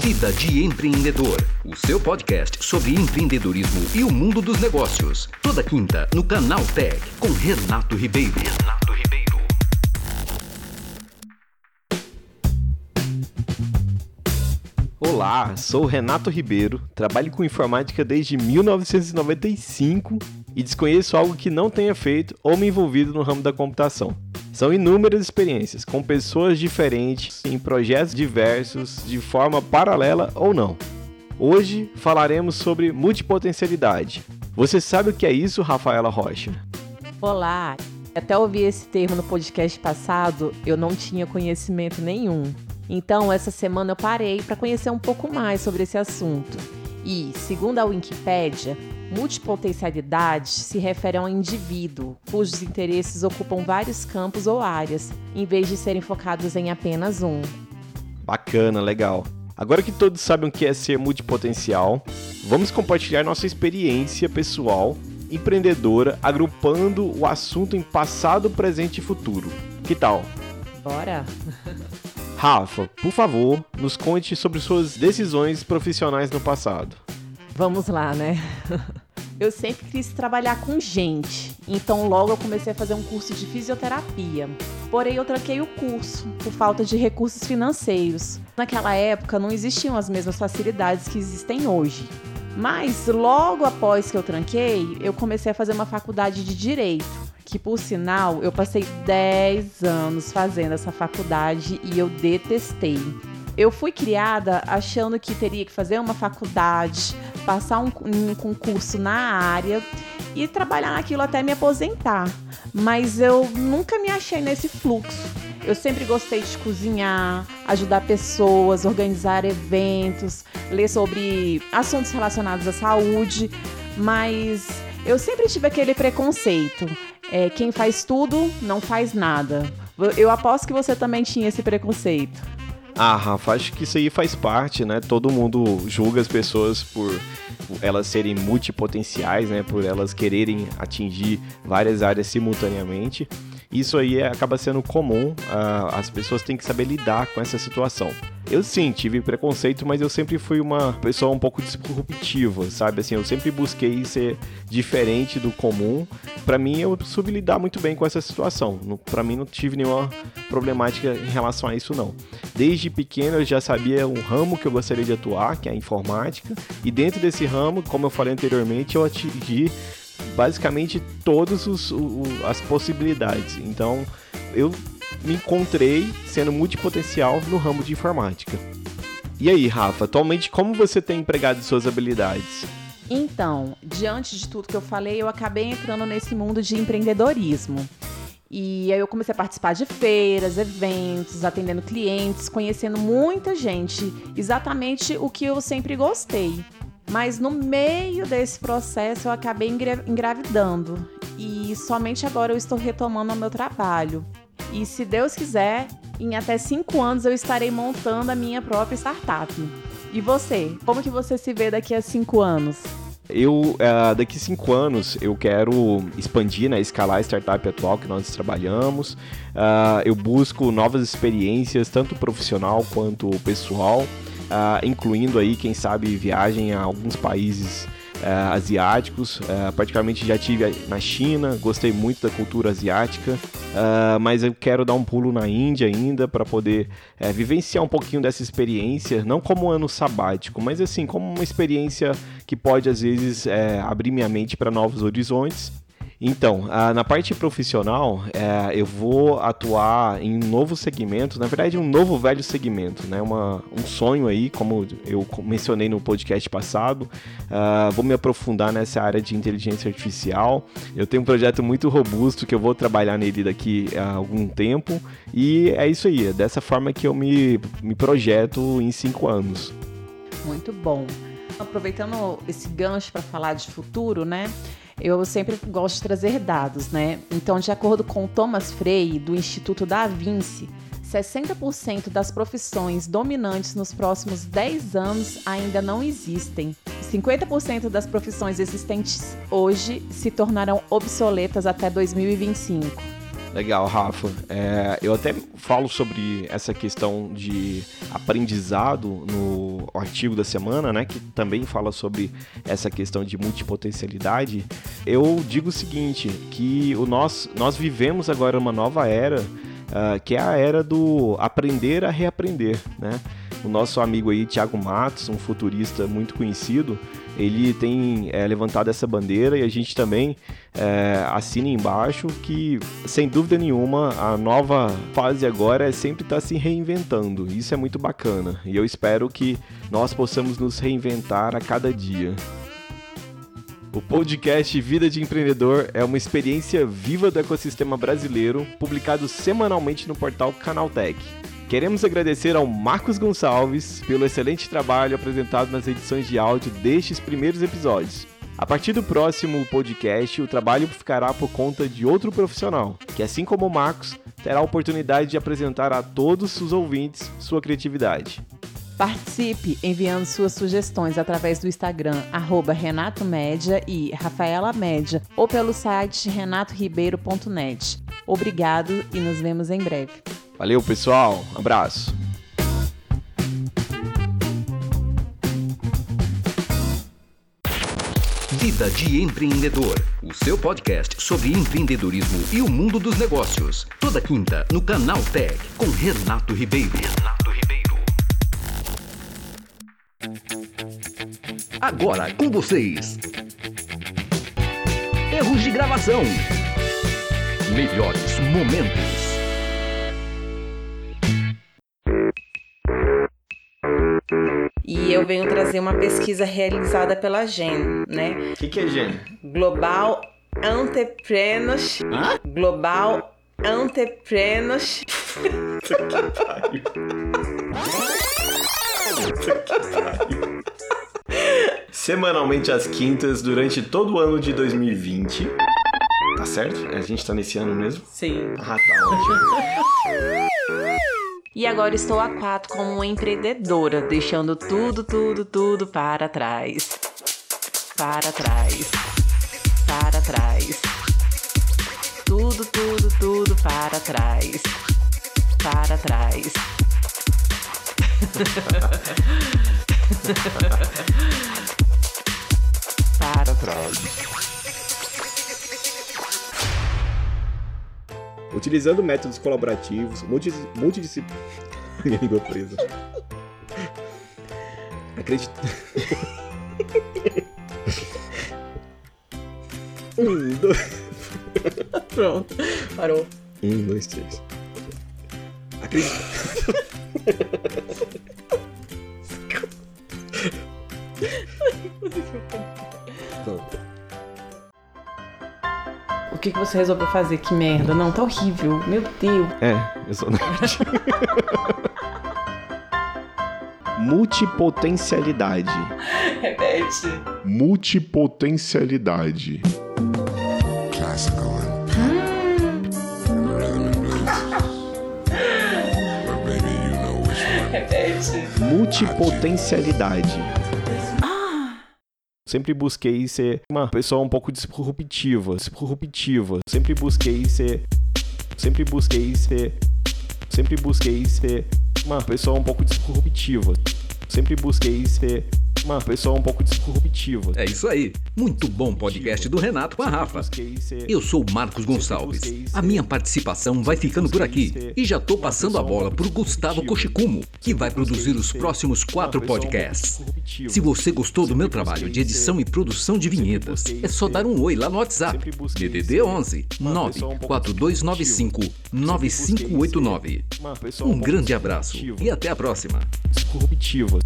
Vida de Empreendedor, o seu podcast sobre empreendedorismo e o mundo dos negócios. Toda quinta no canal Tech com Renato Ribeiro. Renato Ribeiro. Olá, sou Renato Ribeiro, trabalho com informática desde 1995 e desconheço algo que não tenha feito ou me envolvido no ramo da computação. São inúmeras experiências com pessoas diferentes em projetos diversos, de forma paralela ou não. Hoje falaremos sobre multipotencialidade. Você sabe o que é isso, Rafaela Rocha? Olá! Até ouvi esse termo no podcast passado, eu não tinha conhecimento nenhum. Então, essa semana eu parei para conhecer um pouco mais sobre esse assunto. E, segundo a Wikipédia, multipotencialidade se refere a um indivíduo cujos interesses ocupam vários campos ou áreas, em vez de serem focados em apenas um. Bacana, legal. Agora que todos sabem o que é ser multipotencial, vamos compartilhar nossa experiência pessoal empreendedora, agrupando o assunto em passado, presente e futuro. Que tal? Bora! Rafa, por favor, nos conte sobre suas decisões profissionais no passado. Vamos lá, né? Eu sempre quis trabalhar com gente, então logo eu comecei a fazer um curso de fisioterapia. Porém, eu tranquei o curso por falta de recursos financeiros. Naquela época não existiam as mesmas facilidades que existem hoje. Mas logo após que eu tranquei, eu comecei a fazer uma faculdade de direito, que por sinal eu passei 10 anos fazendo essa faculdade e eu detestei. Eu fui criada achando que teria que fazer uma faculdade, passar um, um concurso na área e trabalhar naquilo até me aposentar. Mas eu nunca me achei nesse fluxo. Eu sempre gostei de cozinhar, ajudar pessoas, organizar eventos, ler sobre assuntos relacionados à saúde, mas eu sempre tive aquele preconceito. É, quem faz tudo não faz nada. Eu aposto que você também tinha esse preconceito. Ah, Rafa, acho que isso aí faz parte, né? Todo mundo julga as pessoas por elas serem multipotenciais, né? Por elas quererem atingir várias áreas simultaneamente. Isso aí é, acaba sendo comum, uh, as pessoas têm que saber lidar com essa situação. Eu sim, tive preconceito, mas eu sempre fui uma pessoa um pouco disruptiva, sabe? Assim, eu sempre busquei ser diferente do comum. Para mim, eu soube lidar muito bem com essa situação. Para mim, não tive nenhuma problemática em relação a isso, não. Desde pequeno, eu já sabia um ramo que eu gostaria de atuar, que é a informática. E dentro desse ramo, como eu falei anteriormente, eu atingi basicamente todas as possibilidades. Então, eu me encontrei sendo multipotencial no ramo de informática. E aí, Rafa, atualmente como você tem empregado suas habilidades? Então, diante de tudo que eu falei, eu acabei entrando nesse mundo de empreendedorismo. E aí eu comecei a participar de feiras, eventos, atendendo clientes, conhecendo muita gente, exatamente o que eu sempre gostei. Mas no meio desse processo eu acabei engravidando e somente agora eu estou retomando o meu trabalho. E se Deus quiser, em até cinco anos eu estarei montando a minha própria startup. E você? Como que você se vê daqui a cinco anos? Eu, uh, daqui cinco anos, eu quero expandir, né, escalar a startup atual que nós trabalhamos. Uh, eu busco novas experiências, tanto profissional quanto pessoal, uh, incluindo aí, quem sabe, viagem a alguns países uh, asiáticos. Uh, particularmente já tive na China, gostei muito da cultura asiática, uh, mas eu quero dar um pulo na Índia ainda para poder vivenciar um pouquinho dessa experiência, não como um ano sabático, mas assim, como uma experiência que pode às vezes abrir minha mente para novos horizontes então, na parte profissional, é, eu vou atuar em um novo segmento, na verdade, um novo velho segmento, né? Uma, um sonho aí, como eu mencionei no podcast passado. Uh, vou me aprofundar nessa área de inteligência artificial. Eu tenho um projeto muito robusto que eu vou trabalhar nele daqui a algum tempo. E é isso aí, é dessa forma que eu me, me projeto em cinco anos. Muito bom. Aproveitando esse gancho para falar de futuro, né? Eu sempre gosto de trazer dados, né? Então, de acordo com Thomas Frey, do Instituto Da Vinci, 60% das profissões dominantes nos próximos 10 anos ainda não existem. 50% das profissões existentes hoje se tornarão obsoletas até 2025. Legal, Rafa. É, eu até falo sobre essa questão de aprendizado no artigo da semana, né? Que também fala sobre essa questão de multipotencialidade. Eu digo o seguinte, que o nós, nós vivemos agora uma nova era, uh, que é a era do aprender a reaprender, né? O nosso amigo aí, Thiago Matos, um futurista muito conhecido, ele tem é, levantado essa bandeira e a gente também é, assina embaixo que, sem dúvida nenhuma, a nova fase agora é sempre estar tá se reinventando. Isso é muito bacana e eu espero que nós possamos nos reinventar a cada dia. O podcast Vida de Empreendedor é uma experiência viva do ecossistema brasileiro, publicado semanalmente no portal Canaltech. Queremos agradecer ao Marcos Gonçalves pelo excelente trabalho apresentado nas edições de áudio destes primeiros episódios. A partir do próximo podcast, o trabalho ficará por conta de outro profissional, que assim como o Marcos, terá a oportunidade de apresentar a todos os ouvintes sua criatividade. Participe enviando suas sugestões através do Instagram Renato Média e Rafaela Média ou pelo site renatoribeiro.net. Obrigado e nos vemos em breve. Valeu, pessoal. Um abraço. Vida de Empreendedor, o seu podcast sobre empreendedorismo e o mundo dos negócios. Toda quinta no canal Tech com Renato Ribeiro. Renato Ribeiro. Agora com vocês. Erros de gravação. Melhores momentos. E eu venho trazer uma pesquisa realizada pela GEN, né? O que, que é GEN? Global Entrepreneurs. Hã? Global Entrepreneurs. Semanalmente às quintas, durante todo o ano de 2020. Tá certo? A gente tá nesse ano mesmo? Sim. Ah, tá ótimo. E agora estou a quatro como empreendedora, deixando tudo, tudo, tudo para trás. Para trás. Para trás. Tudo, tudo, tudo para trás. Para trás. para trás. Utilizando métodos colaborativos, multidisciplinares. Minha língua presa. Acredito. um, dois. Pronto, parou. Um, dois, três. Acredito. Que, você resolveu fazer? Que merda. Não, tá horrível. Meu Deus. É, eu sou nerd. Multipotencialidade. Repete. Multipotencialidade. Classical Repete. Multipotencialidade sempre busquei ser uma pessoa um pouco disruptiva, disruptiva. Sempre busquei ser sempre busquei ser sempre busquei ser uma pessoa um pouco disruptiva. Sempre busquei ser uma pessoa um pouco disruptiva. É isso aí. Muito bom podcast do Renato com a Rafa. Eu sou o Marcos Gonçalves. A minha participação vai ficando por aqui. E já tô passando a bola pro Gustavo Koshikumo, que vai produzir os próximos quatro podcasts. Se você gostou do meu trabalho de edição e produção de vinhetas, é só dar um oi lá no WhatsApp. DDD 11 94295 9589. Um grande abraço e até a próxima. Disruptiva.